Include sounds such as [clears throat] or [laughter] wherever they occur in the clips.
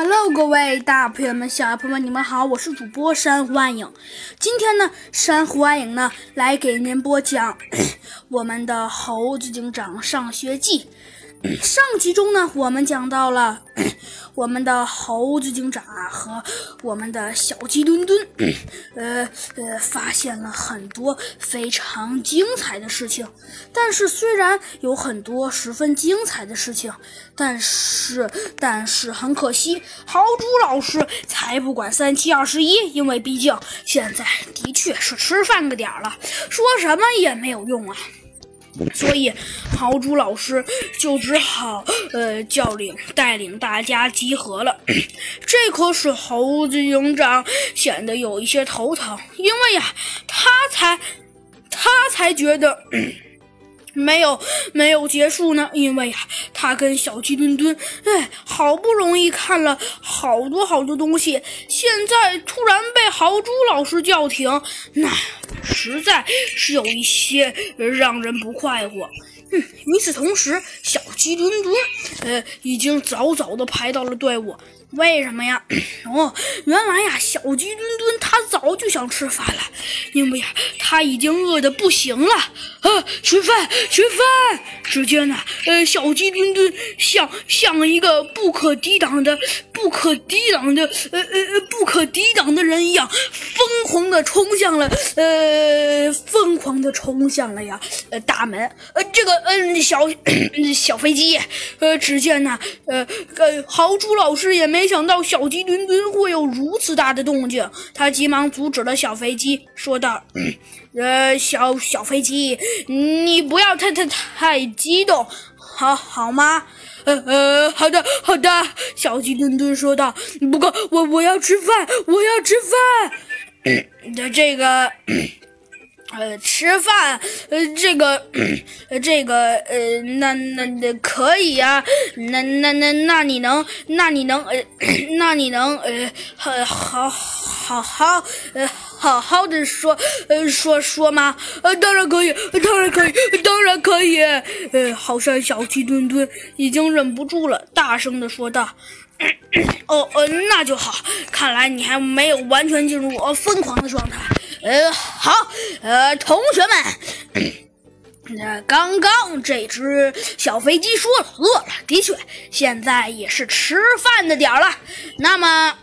Hello，各位大朋友们、小朋友们，你们好，我是主播珊瑚暗影。今天呢，珊瑚暗影呢来给您播讲 [coughs] 我们的《猴子警长上学记》。上集中呢，我们讲到了 [clears throat] 我们的猴子警长啊和我们的小鸡墩墩，呃呃，发现了很多非常精彩的事情。但是虽然有很多十分精彩的事情，但是但是很可惜，豪猪老师才不管三七二十一，因为毕竟现在的确是吃饭的点儿了，说什么也没有用啊。所以，豪猪老师就只好呃叫领带领大家集合了。[clears throat] 这可使猴子警长显得有一些头疼，因为呀，他才他才觉得。[clears throat] 没有，没有结束呢，因为呀，他跟小鸡墩墩，哎，好不容易看了好多好多东西，现在突然被豪猪老师叫停，那实在是有一些让人不快活。嗯，与此同时，小鸡墩墩，呃，已经早早的排到了队伍。为什么呀？[clears throat] 哦，原来呀，小鸡墩墩他早就想吃饭了，因为呀，他已经饿得不行了。啊，吃饭，吃饭！只见呐，呃，小鸡墩墩像像一个不可抵挡的、不可抵挡的、呃呃不可抵挡的人一样，疯狂的冲向了，呃，疯狂的冲向了呀，呃，大门。呃，这个，嗯，小小飞机，呃，只见呢，呃，呃，豪猪老师也。没想到小鸡墩墩会有如此大的动静，他急忙阻止了小飞机，说道：“呃，小小飞机，你不要太太太激动，好好吗？呃呃，好的好的。”小鸡墩墩说道：“不过我我要吃饭，我要吃饭。”的这个。呃，吃饭，呃，这个，这个，呃，那那那可以呀，那那那那你能，那你能，呃，那你能，呃，好好好好，呃，好好的说，呃，说说吗？呃，当然可以，当然可以，当然可以。呃，好像小鸡墩墩已经忍不住了，大声的说道：“ [clears throat] 哦，哦，那就好，看来你还没有完全进入我疯狂的状态。”呃，好，呃，同学们，[clears throat] 那刚刚这只小飞机说了饿了，的确，现在也是吃饭的点儿了。那么。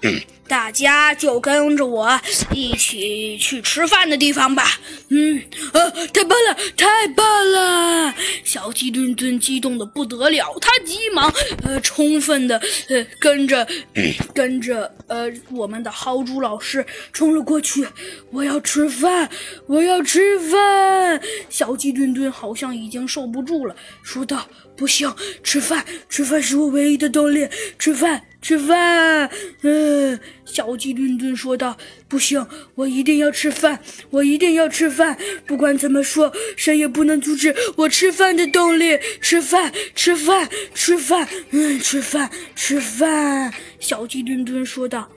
大家就跟着我一起去吃饭的地方吧。嗯，呃，太棒了，太棒了！小鸡墩墩激动的不得了，他急忙呃，充分的呃，跟着 [coughs] 跟着呃，我们的豪猪老师冲了过去。我要吃饭，我要吃饭！小鸡墩墩好像已经受不住了，说道：“不行，吃饭，吃饭是我唯一的动力，吃饭。”吃饭，嗯，小鸡墩墩说道：“不行，我一定要吃饭，我一定要吃饭，不管怎么说，谁也不能阻止我吃饭的动力。吃饭，吃饭，吃饭，嗯，吃饭，吃饭。”小鸡墩墩说道：“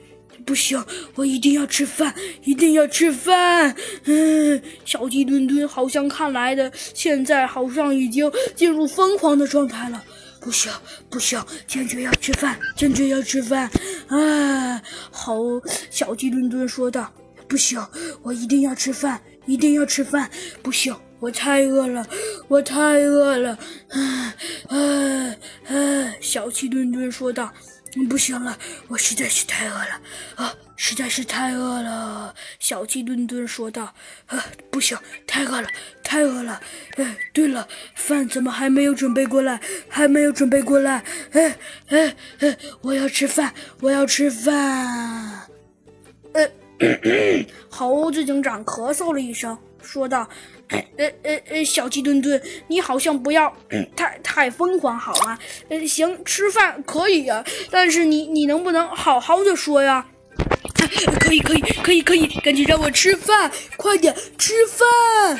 不行，我一定要吃饭，一定要吃饭。”嗯，小鸡墩墩好像看来的，现在好像已经进入疯狂的状态了。不行，不行，坚决要吃饭，坚决要吃饭！啊，好，小鸡墩墩说道：“不行，我一定要吃饭，一定要吃饭！不行，我太饿了，我太饿了！”啊啊啊！小鸡墩墩说道：“不行了，我实在是太饿了啊！”实在是太饿了，小鸡墩墩说道：“啊，不行，太饿了，太饿了！哎，对了，饭怎么还没有准备过来？还没有准备过来！哎哎哎，我要吃饭，我要吃饭！”呃，[coughs] 猴子警长咳嗽了一声，说道：“呃呃呃，小鸡墩墩，你好像不要 [coughs] 太太疯狂好吗？呃，行，吃饭可以呀，但是你你能不能好好的说呀？” [coughs] 可以可以可以可以，赶紧让我吃饭，快点吃饭！